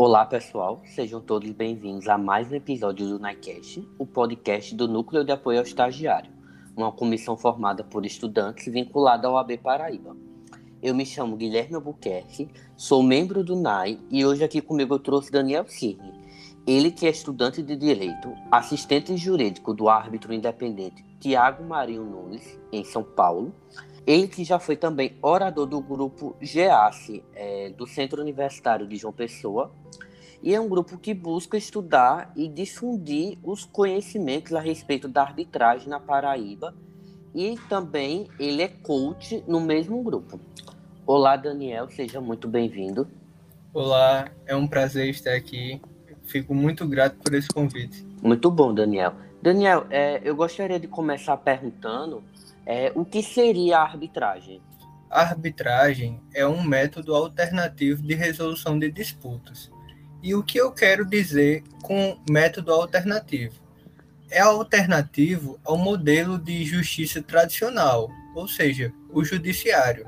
Olá, pessoal. Sejam todos bem-vindos a mais um episódio do NICAST, o podcast do Núcleo de Apoio ao Estagiário, uma comissão formada por estudantes vinculada ao AB Paraíba. Eu me chamo Guilherme Albuquerque, sou membro do NAI e hoje aqui comigo eu trouxe Daniel Cirne. Ele que é estudante de Direito, assistente jurídico do árbitro independente Tiago Marinho Nunes, em São Paulo, ele que já foi também orador do grupo GEASE, é, do Centro Universitário de João Pessoa, e é um grupo que busca estudar e difundir os conhecimentos a respeito da arbitragem na Paraíba, e também ele é coach no mesmo grupo. Olá, Daniel, seja muito bem-vindo. Olá, é um prazer estar aqui. Fico muito grato por esse convite. Muito bom, Daniel. Daniel, é, eu gostaria de começar perguntando é, o que seria a arbitragem? A arbitragem é um método alternativo de resolução de disputas. E o que eu quero dizer com método alternativo? É alternativo ao modelo de justiça tradicional, ou seja, o judiciário.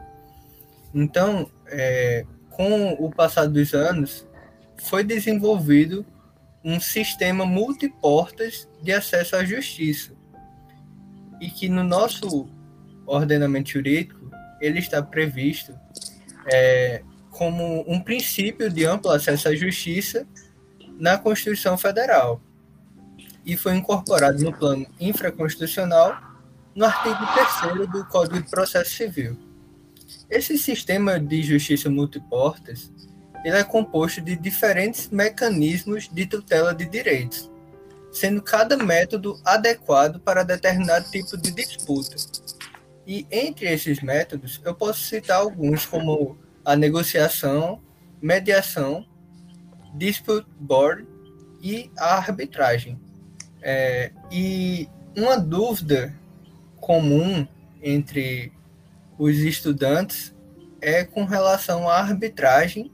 Então, é, com o passar dos anos, foi desenvolvido um sistema multiportas de acesso à justiça, e que no nosso ordenamento jurídico ele está previsto é, como um princípio de amplo acesso à justiça na Constituição Federal e foi incorporado no plano infraconstitucional no artigo 3 do Código de Processo Civil. Esse sistema de justiça multiportas ele é composto de diferentes mecanismos de tutela de direitos, sendo cada método adequado para determinado tipo de disputa. E entre esses métodos, eu posso citar alguns como a negociação, mediação, dispute board e a arbitragem. É, e uma dúvida comum entre os estudantes é com relação à arbitragem,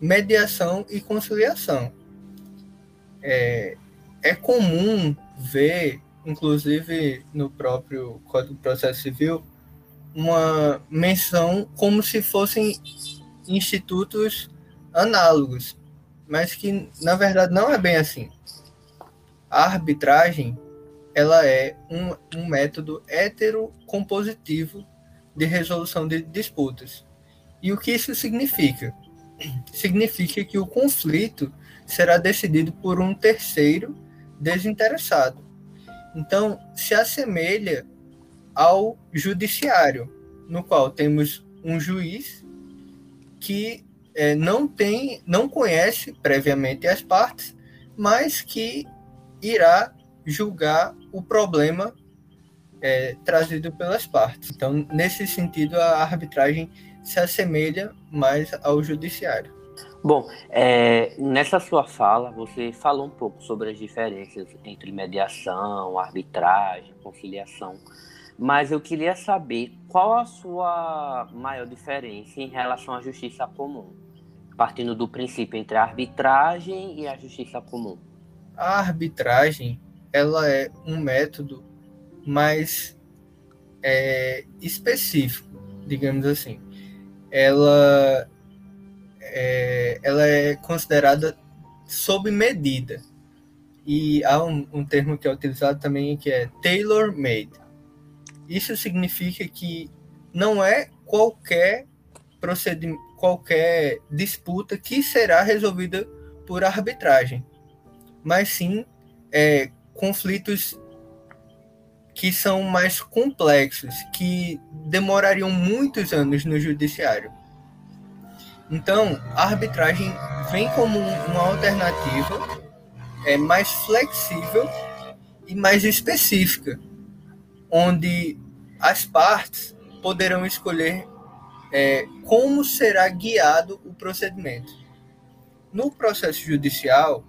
mediação e conciliação. É, é comum ver, inclusive no próprio Código de Processo Civil, uma menção como se fossem institutos análogos, mas que na verdade não é bem assim. A arbitragem ela é um, um método heterocompositivo de resolução de disputas. E o que isso significa? Significa que o conflito será decidido por um terceiro desinteressado. Então, se assemelha ao judiciário, no qual temos um juiz que é, não tem, não conhece previamente as partes, mas que irá julgar o problema é, trazido pelas partes. Então, nesse sentido, a arbitragem se assemelha mais ao judiciário. Bom, é, nessa sua fala, você falou um pouco sobre as diferenças entre mediação, arbitragem, conciliação, mas eu queria saber qual a sua maior diferença em relação à justiça comum, partindo do princípio entre a arbitragem e a justiça comum. A arbitragem, ela é um método mais é, específico, digamos assim. Ela é, ela é considerada sob medida. E há um, um termo que é utilizado também que é tailor-made. Isso significa que não é qualquer procedimento, qualquer disputa que será resolvida por arbitragem, mas sim é, conflitos que são mais complexos, que demorariam muitos anos no judiciário. Então, a arbitragem vem como uma alternativa é, mais flexível e mais específica, onde as partes poderão escolher é, como será guiado o procedimento. No processo judicial,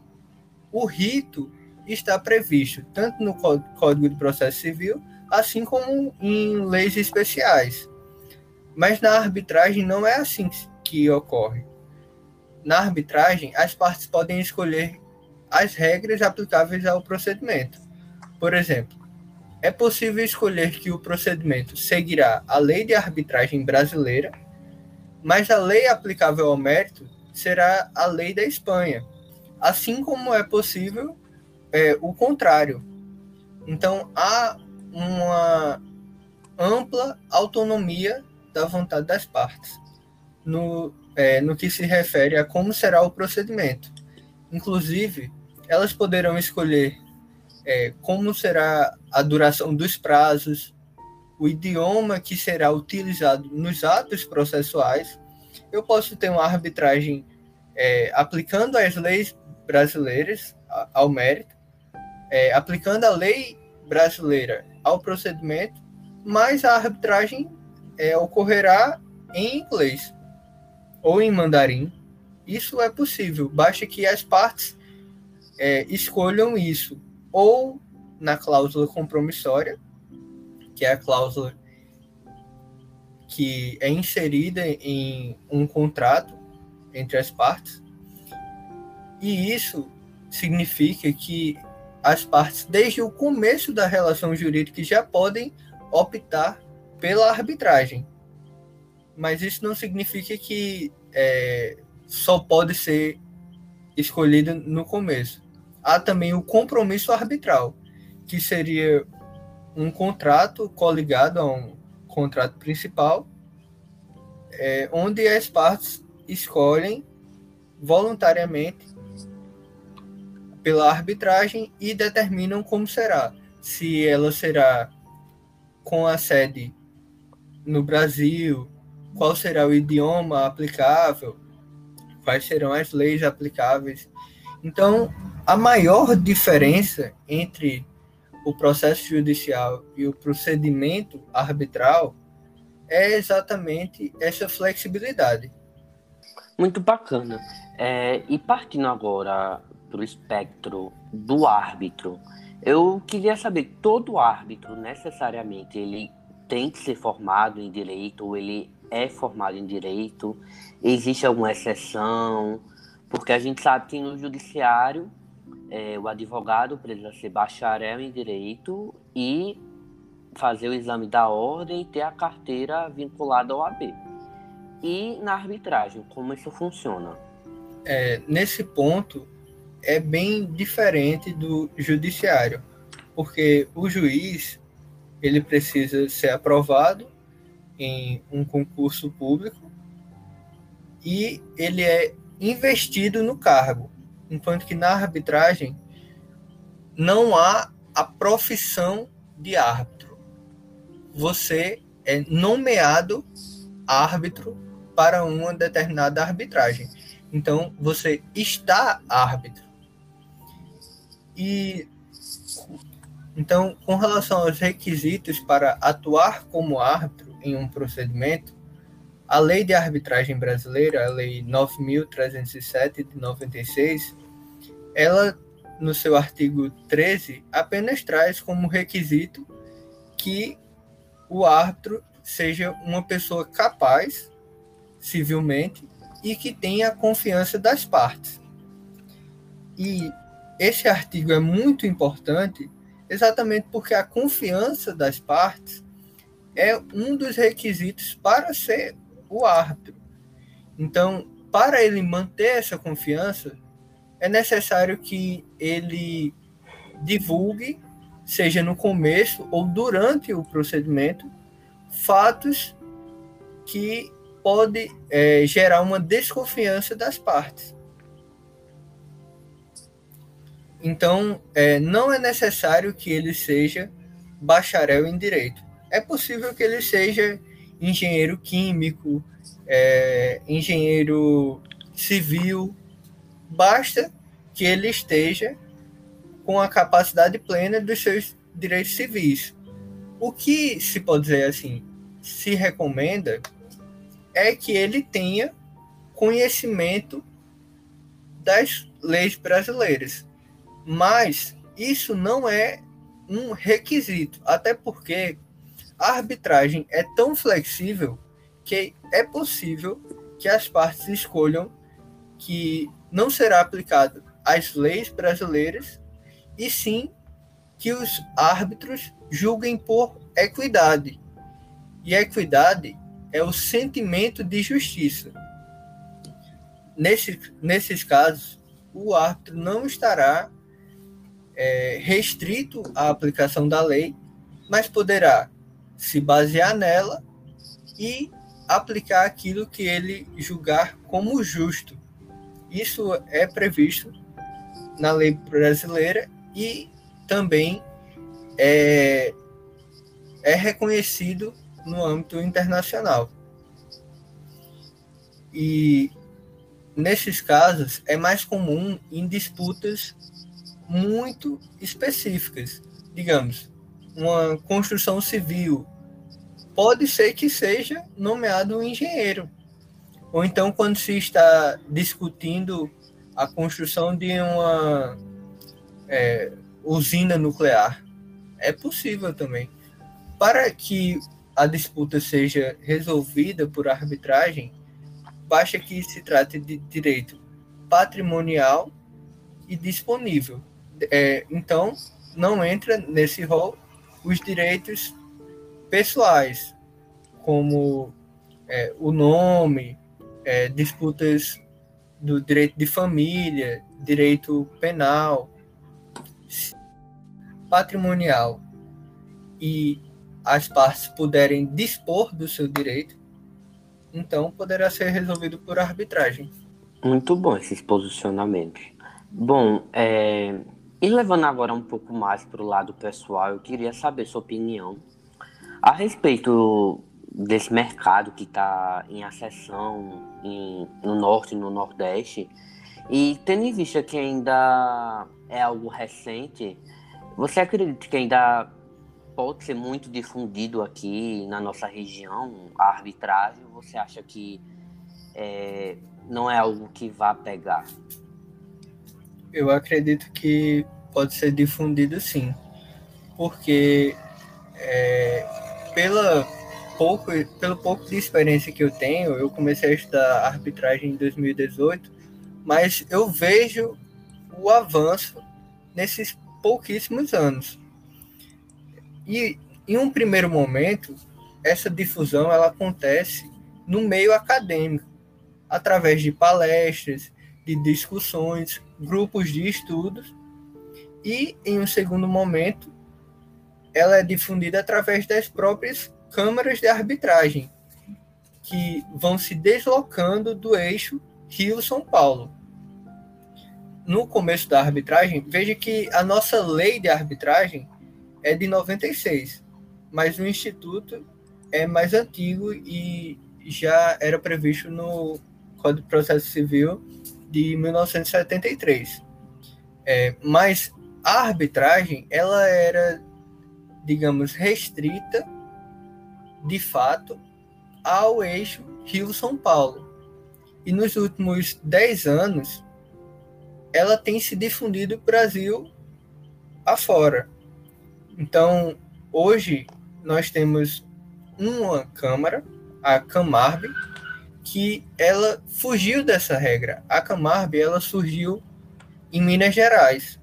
o rito está previsto tanto no Código de Processo Civil, assim como em leis especiais. Mas na arbitragem não é assim que ocorre. Na arbitragem, as partes podem escolher as regras aplicáveis ao procedimento. Por exemplo, é possível escolher que o procedimento seguirá a lei de arbitragem brasileira, mas a lei aplicável ao mérito será a lei da Espanha, assim como é possível é, o contrário. Então há uma ampla autonomia da vontade das partes no, é, no que se refere a como será o procedimento. Inclusive, elas poderão escolher é, como será a duração dos prazos, o idioma que será utilizado nos atos processuais. Eu posso ter uma arbitragem é, aplicando as leis brasileiras ao mérito, é, aplicando a lei brasileira ao procedimento, mas a arbitragem é, ocorrerá em inglês ou em mandarim. Isso é possível, basta que as partes é, escolham isso ou na cláusula compromissória, que é a cláusula que é inserida em um contrato entre as partes, e isso significa que as partes, desde o começo da relação jurídica, já podem optar pela arbitragem. Mas isso não significa que é, só pode ser escolhido no começo. Há também o compromisso arbitral, que seria um contrato coligado a um contrato principal, é, onde as partes escolhem voluntariamente pela arbitragem e determinam como será. Se ela será com a sede no Brasil, qual será o idioma aplicável, quais serão as leis aplicáveis. Então, a maior diferença entre o processo judicial e o procedimento arbitral é exatamente essa flexibilidade. Muito bacana. É, e partindo agora para o espectro do árbitro, eu queria saber, todo árbitro necessariamente ele tem que ser formado em direito ou ele é formado em direito? Existe alguma exceção? Porque a gente sabe que no judiciário é, o advogado precisa ser bacharel em direito e fazer o exame da ordem e ter a carteira vinculada ao AB. E na arbitragem, como isso funciona? É, nesse ponto, é bem diferente do judiciário, porque o juiz ele precisa ser aprovado em um concurso público e ele é investido no cargo, enquanto que na arbitragem não há a profissão de árbitro. Você é nomeado árbitro para uma determinada arbitragem. Então, você está árbitro. E então, com relação aos requisitos para atuar como árbitro em um procedimento, a Lei de Arbitragem Brasileira, a Lei 9307 de 96, ela no seu artigo 13 apenas traz como requisito que o árbitro seja uma pessoa capaz civilmente e que tenha a confiança das partes. E esse artigo é muito importante exatamente porque a confiança das partes é um dos requisitos para ser o árbitro. Então, para ele manter essa confiança, é necessário que ele divulgue, seja no começo ou durante o procedimento, fatos que pode é, gerar uma desconfiança das partes. Então, é, não é necessário que ele seja bacharel em direito. É possível que ele seja engenheiro químico, é, engenheiro civil. Basta que ele esteja com a capacidade plena dos seus direitos civis. O que se pode dizer assim, se recomenda é que ele tenha conhecimento das leis brasileiras. Mas isso não é um requisito, até porque a arbitragem é tão flexível que é possível que as partes escolham que não será aplicado as leis brasileiras e sim que os árbitros julguem por equidade. E equidade é o sentimento de justiça. nesse, nesses casos, o árbitro não estará é, restrito à aplicação da lei, mas poderá se basear nela e aplicar aquilo que ele julgar como justo. Isso é previsto na lei brasileira e também é, é reconhecido no âmbito internacional. E nesses casos é mais comum em disputas muito específicas. Digamos, uma construção civil pode ser que seja nomeado um engenheiro. Ou então, quando se está discutindo a construção de uma é, usina nuclear, é possível também. Para que a disputa seja resolvida por arbitragem, basta que se trate de direito patrimonial e disponível. É, então, não entra nesse rol os direitos pessoais, como é, o nome, é, disputas do direito de família, direito penal, patrimonial e as partes puderem dispor do seu direito, então poderá ser resolvido por arbitragem. Muito bom esses posicionamentos. Bom, é... e levando agora um pouco mais para o lado pessoal, eu queria saber sua opinião a respeito desse mercado que está em acessão em, no norte e no nordeste, e tendo em vista que ainda é algo recente, você acredita que ainda pode ser muito difundido aqui na nossa região a arbitragem? Você acha que é, não é algo que vá pegar? Eu acredito que pode ser difundido sim, porque é, pela pouco, pelo pouco de experiência que eu tenho, eu comecei a estudar arbitragem em 2018, mas eu vejo o avanço nesses pouquíssimos anos. E em um primeiro momento, essa difusão ela acontece no meio acadêmico, através de palestras, de discussões, grupos de estudos, e em um segundo momento, ela é difundida através das próprias câmaras de arbitragem, que vão se deslocando do eixo Rio-São Paulo. No começo da arbitragem, veja que a nossa lei de arbitragem é de 96, mas o Instituto é mais antigo e já era previsto no Código de Processo Civil de 1973. É, mas a arbitragem ela era, digamos, restrita de fato ao eixo Rio-São Paulo. E nos últimos 10 anos, ela tem se difundido o Brasil afora. Então, hoje, nós temos uma Câmara, a Camarb, que ela fugiu dessa regra. A Camarb, ela surgiu em Minas Gerais.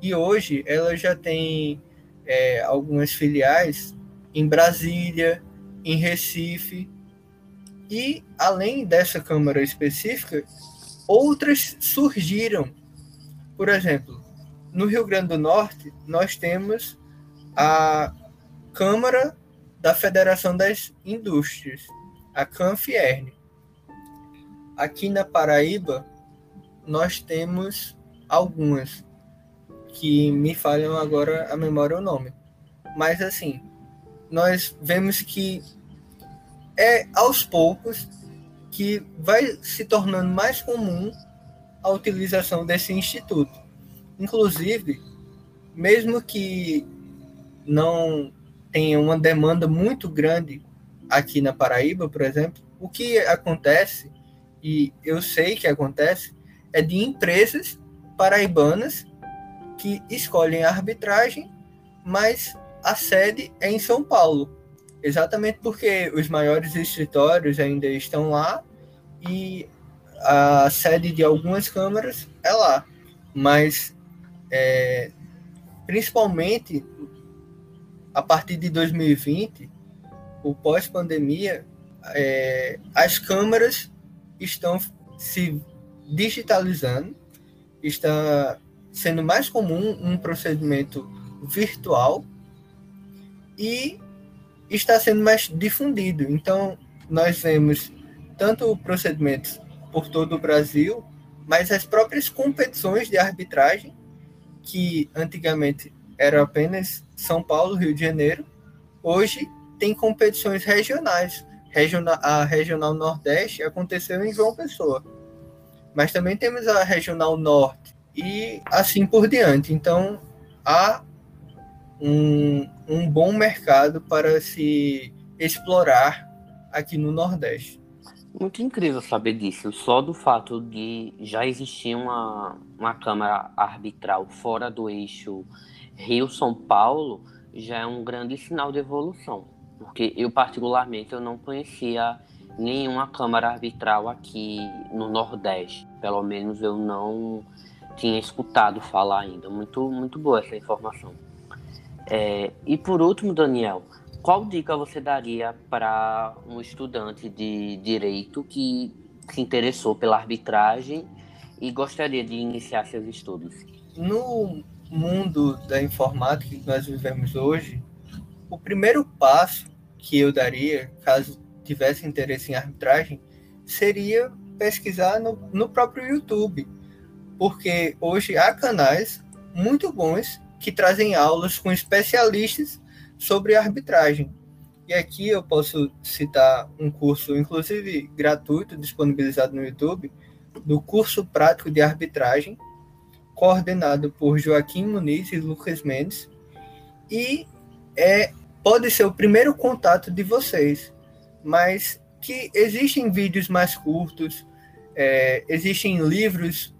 E hoje ela já tem é, algumas filiais em Brasília, em Recife. E, além dessa Câmara específica, outras surgiram. Por exemplo, no Rio Grande do Norte, nós temos a Câmara da Federação das Indústrias, a Canfierne. Aqui na Paraíba, nós temos algumas que me falham agora a memória o nome. Mas assim, nós vemos que é aos poucos que vai se tornando mais comum a utilização desse instituto. Inclusive, mesmo que não tenha uma demanda muito grande aqui na Paraíba, por exemplo, o que acontece, e eu sei que acontece, é de empresas paraibanas que escolhem a arbitragem, mas a sede é em São Paulo. Exatamente porque os maiores escritórios ainda estão lá e a sede de algumas câmaras é lá. Mas, é, principalmente a partir de 2020, o pós-pandemia, é, as câmaras estão se digitalizando, está sendo mais comum um procedimento virtual e está sendo mais difundido. Então, nós vemos tanto procedimentos por todo o Brasil, mas as próprias competições de arbitragem, que antigamente eram apenas São Paulo, Rio de Janeiro, hoje tem competições regionais. A Regional Nordeste aconteceu em João Pessoa. Mas também temos a Regional Norte e assim por diante. Então, há um, um bom mercado para se explorar aqui no Nordeste. Muito incrível saber disso. Só do fato de já existir uma, uma Câmara Arbitral fora do eixo Rio-São Paulo já é um grande sinal de evolução. Porque eu, particularmente, eu não conhecia nenhuma Câmara Arbitral aqui no Nordeste. Pelo menos eu não tinha escutado falar ainda. Muito, muito boa essa informação. É, e por último, Daniel, qual dica você daria para um estudante de direito que se interessou pela arbitragem e gostaria de iniciar seus estudos? No mundo da informática que nós vivemos hoje, o primeiro passo que eu daria, caso tivesse interesse em arbitragem, seria pesquisar no, no próprio YouTube, porque hoje há canais muito bons que trazem aulas com especialistas sobre arbitragem. E aqui eu posso citar um curso, inclusive gratuito, disponibilizado no YouTube, do curso prático de arbitragem, coordenado por Joaquim Muniz e Lucas Mendes, e é pode ser o primeiro contato de vocês, mas que existem vídeos mais curtos, é, existem livros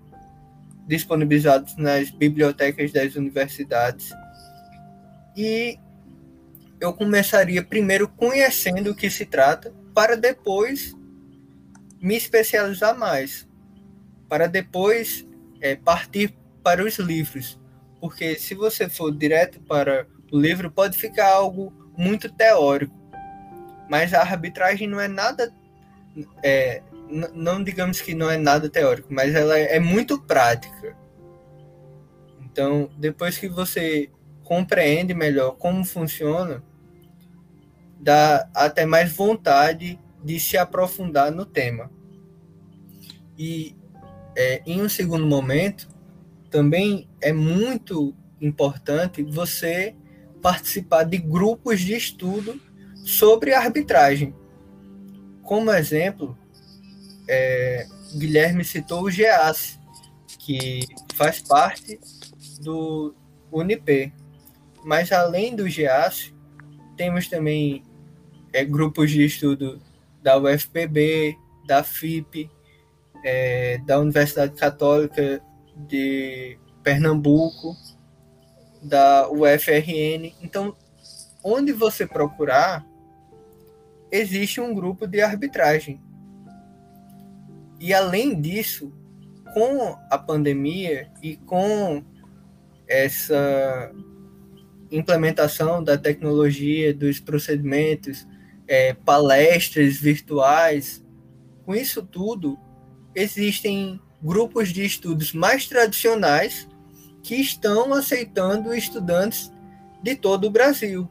disponibilizados nas bibliotecas das universidades e eu começaria primeiro conhecendo o que se trata, para depois me especializar mais, para depois é, partir para os livros. Porque se você for direto para o livro, pode ficar algo muito teórico. Mas a arbitragem não é nada. É, não digamos que não é nada teórico, mas ela é muito prática. Então, depois que você compreende melhor como funciona, dá até mais vontade de se aprofundar no tema. E é, em um segundo momento, também é muito importante você participar de grupos de estudo sobre arbitragem. Como exemplo, é, Guilherme citou o GEAS, que faz parte do UNIP. Mas além do GEAS, temos também é, grupos de estudo da UFPB, da FIP, é, da Universidade Católica de Pernambuco, da UFRN. Então, onde você procurar, existe um grupo de arbitragem. E além disso, com a pandemia e com essa implementação da tecnologia, dos procedimentos, é, palestras virtuais. Com isso tudo, existem grupos de estudos mais tradicionais que estão aceitando estudantes de todo o Brasil.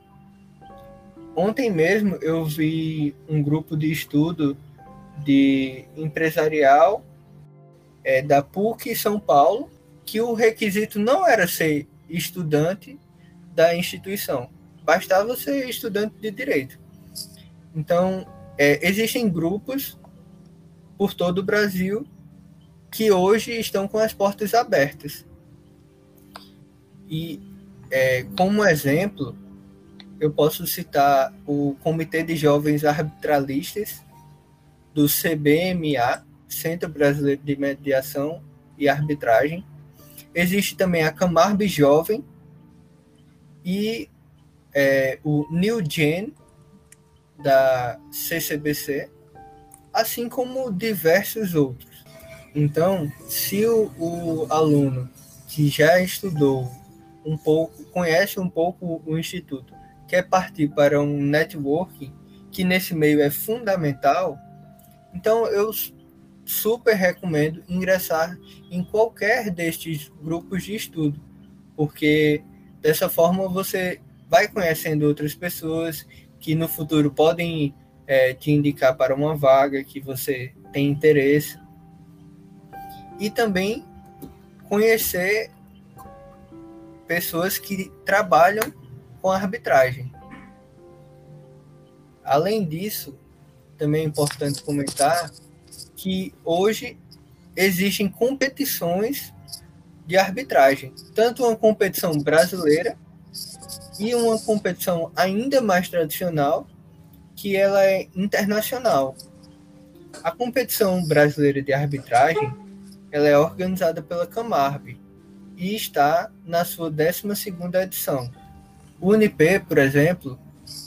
Ontem mesmo eu vi um grupo de estudo de empresarial é, da PUC São Paulo, que o requisito não era ser estudante da instituição, bastava ser estudante de direito. Então, é, existem grupos por todo o Brasil que hoje estão com as portas abertas. E, é, como exemplo, eu posso citar o Comitê de Jovens Arbitralistas do CBMA, Centro Brasileiro de Mediação e Arbitragem. Existe também a Camarbe Jovem e é, o New Gen, da CCBC, assim como diversos outros. Então, se o, o aluno que já estudou um pouco, conhece um pouco o instituto, quer partir para um networking que nesse meio é fundamental, então eu super recomendo ingressar em qualquer destes grupos de estudo, porque dessa forma você vai conhecendo outras pessoas que no futuro podem é, te indicar para uma vaga que você tem interesse. E também conhecer pessoas que trabalham com arbitragem. Além disso, também é importante comentar que hoje existem competições de arbitragem, tanto uma competição brasileira e uma competição ainda mais tradicional, que ela é internacional. A competição brasileira de arbitragem, ela é organizada pela Camarb e está na sua 12ª edição. O UNIP, por exemplo,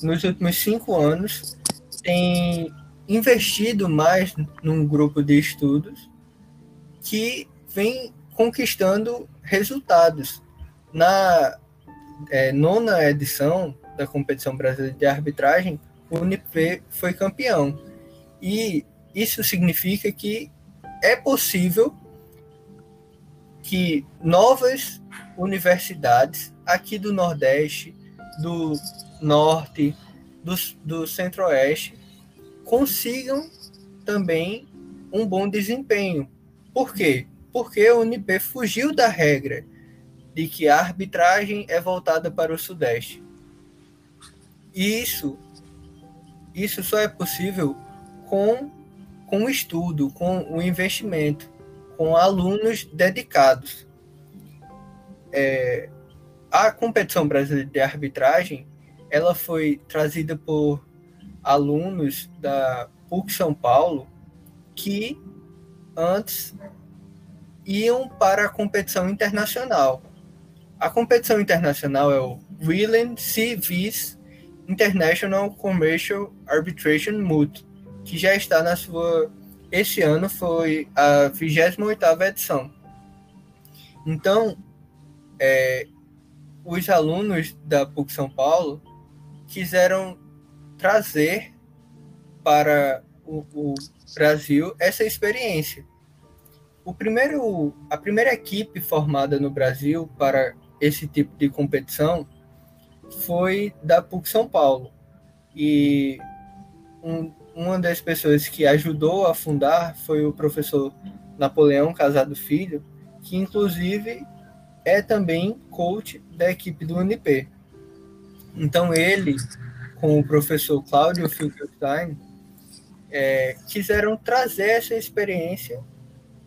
nos últimos cinco anos, tem investido mais num grupo de estudos que vem conquistando resultados. Na é, nona edição da competição brasileira de arbitragem, o Unip foi campeão. E isso significa que é possível que novas universidades aqui do Nordeste, do Norte, do, do Centro-Oeste consigam também um bom desempenho. Por quê? Porque o Unip fugiu da regra de que a arbitragem é voltada para o Sudeste. E isso, isso só é possível com, com o estudo, com o investimento, com alunos dedicados. É, a competição brasileira de arbitragem ela foi trazida por alunos da PUC São Paulo que antes iam para a competição internacional. A competição internacional é o Willen C. Vies International Commercial Arbitration Moot, que já está na sua. Esse ano foi a 28 edição. Então, é, os alunos da PUC São Paulo quiseram trazer para o, o Brasil essa experiência. O primeiro, a primeira equipe formada no Brasil para esse tipo de competição foi da PUC São Paulo. E um, uma das pessoas que ajudou a fundar foi o professor Napoleão Casado Filho, que inclusive é também coach da equipe do UNP. Então ele, com o professor Cláudio Finkelstein, é, quiseram trazer essa experiência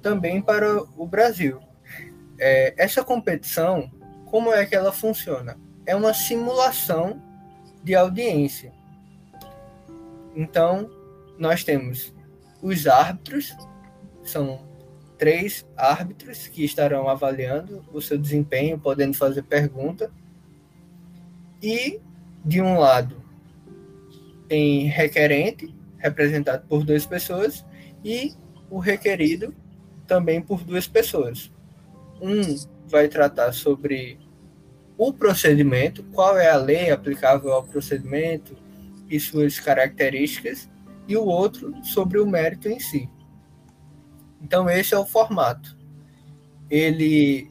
também para o Brasil. É, essa competição como é que ela funciona? É uma simulação de audiência. Então, nós temos os árbitros, são três árbitros que estarão avaliando o seu desempenho, podendo fazer pergunta. E, de um lado, tem requerente, representado por duas pessoas, e o requerido, também por duas pessoas. Um vai tratar sobre o procedimento, qual é a lei aplicável ao procedimento e suas características, e o outro sobre o mérito em si. Então, esse é o formato. Ele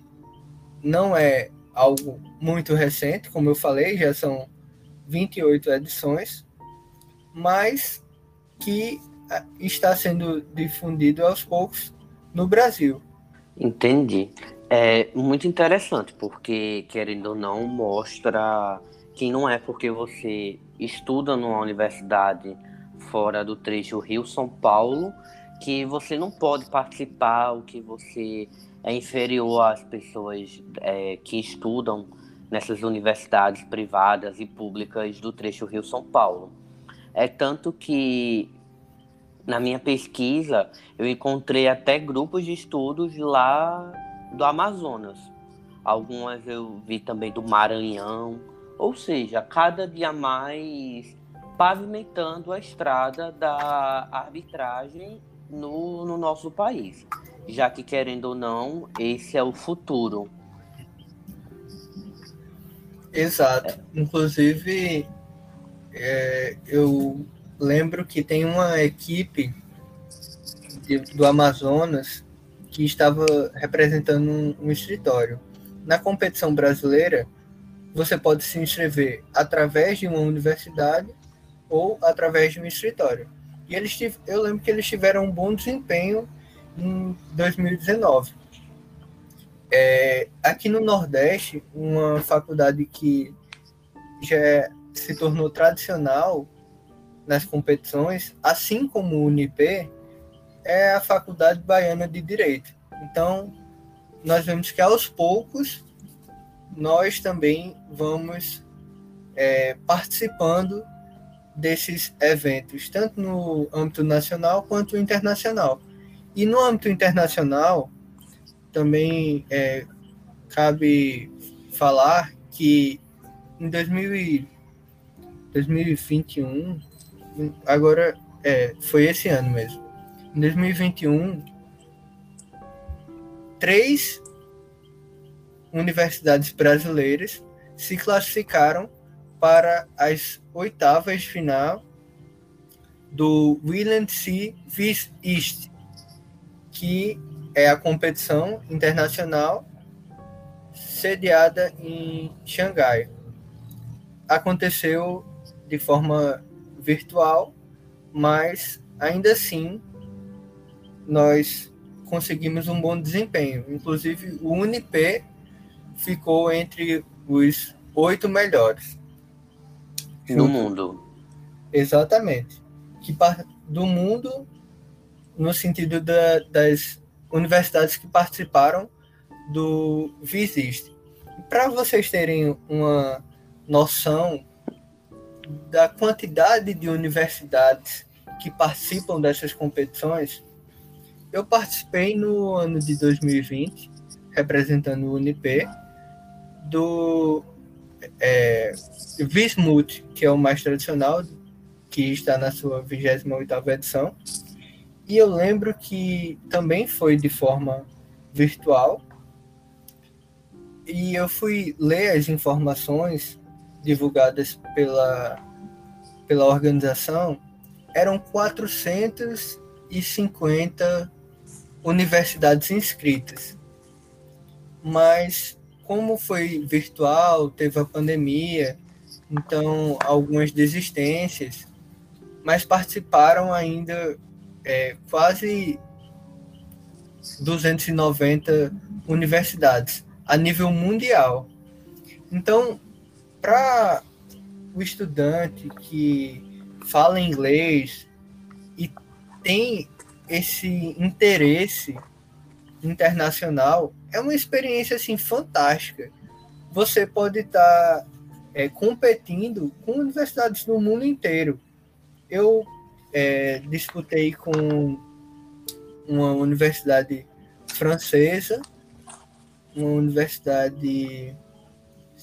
não é algo muito recente, como eu falei, já são 28 edições, mas que ah, está sendo difundido aos poucos no Brasil. Entendi. É muito interessante, porque, querendo ou não, mostra que não é porque você estuda numa universidade fora do trecho Rio-São Paulo que você não pode participar, ou que você é inferior às pessoas é, que estudam nessas universidades privadas e públicas do trecho Rio-São Paulo. É tanto que na minha pesquisa eu encontrei até grupos de estudos lá do Amazonas. Algumas eu vi também do Maranhão. Ou seja, cada dia mais pavimentando a estrada da arbitragem no, no nosso país. Já que, querendo ou não, esse é o futuro. Exato. É. Inclusive, é, eu lembro que tem uma equipe de, do Amazonas que estava representando um, um escritório. Na competição brasileira, você pode se inscrever através de uma universidade ou através de um escritório. E eles eu lembro que eles tiveram um bom desempenho em 2019. É, aqui no Nordeste, uma faculdade que já é, se tornou tradicional nas competições, assim como o Unip, é a Faculdade Baiana de Direito. Então, nós vemos que aos poucos nós também vamos é, participando desses eventos, tanto no âmbito nacional quanto internacional. E no âmbito internacional, também é, cabe falar que em 2000 2021, agora é, foi esse ano mesmo, em 2021, três universidades brasileiras se classificaram para as oitavas de final do William C. Viz East, que é a competição internacional sediada em Xangai. Aconteceu de forma virtual, mas ainda assim nós conseguimos um bom desempenho. Inclusive, o Unip ficou entre os oito melhores. No mundo. Exatamente. Que do mundo, no sentido da, das universidades que participaram do Visist. Para vocês terem uma noção da quantidade de universidades que participam dessas competições, eu participei no ano de 2020, representando o Unip, do é, Vismut, que é o mais tradicional, que está na sua 28ª edição. E eu lembro que também foi de forma virtual. E eu fui ler as informações divulgadas pela, pela organização. Eram 450 universidades inscritas. Mas como foi virtual, teve a pandemia, então algumas desistências, mas participaram ainda é, quase 290 universidades a nível mundial. Então, para o estudante que fala inglês e tem esse interesse internacional, é uma experiência assim fantástica. Você pode estar tá, é, competindo com universidades do mundo inteiro. Eu é, disputei com uma universidade francesa, uma universidade,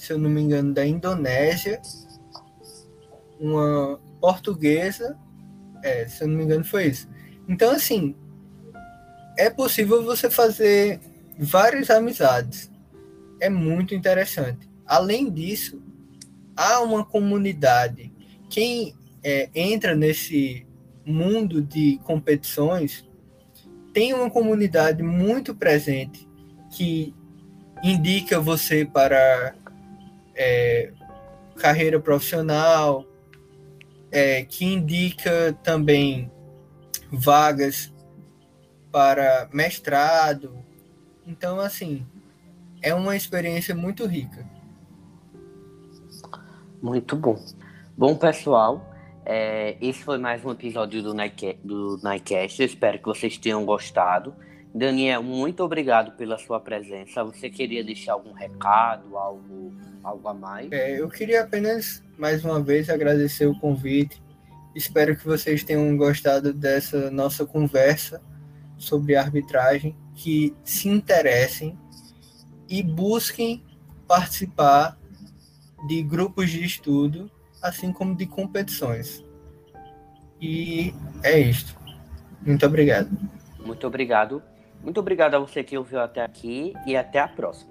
se eu não me engano, da Indonésia, uma portuguesa, é, se eu não me engano foi isso. Então, assim, é possível você fazer várias amizades. É muito interessante. Além disso, há uma comunidade. Quem é, entra nesse mundo de competições tem uma comunidade muito presente que indica você para é, carreira profissional, é, que indica também vagas para mestrado. Então, assim, é uma experiência muito rica. Muito bom. Bom, pessoal, é, esse foi mais um episódio do, Nike, do Nightcast. Eu espero que vocês tenham gostado. Daniel, muito obrigado pela sua presença. Você queria deixar algum recado, algo, algo a mais? É, eu queria apenas, mais uma vez, agradecer o convite. Espero que vocês tenham gostado dessa nossa conversa sobre arbitragem, que se interessem e busquem participar de grupos de estudo assim como de competições. E é isto. Muito obrigado. Muito obrigado. Muito obrigado a você que ouviu até aqui e até a próxima.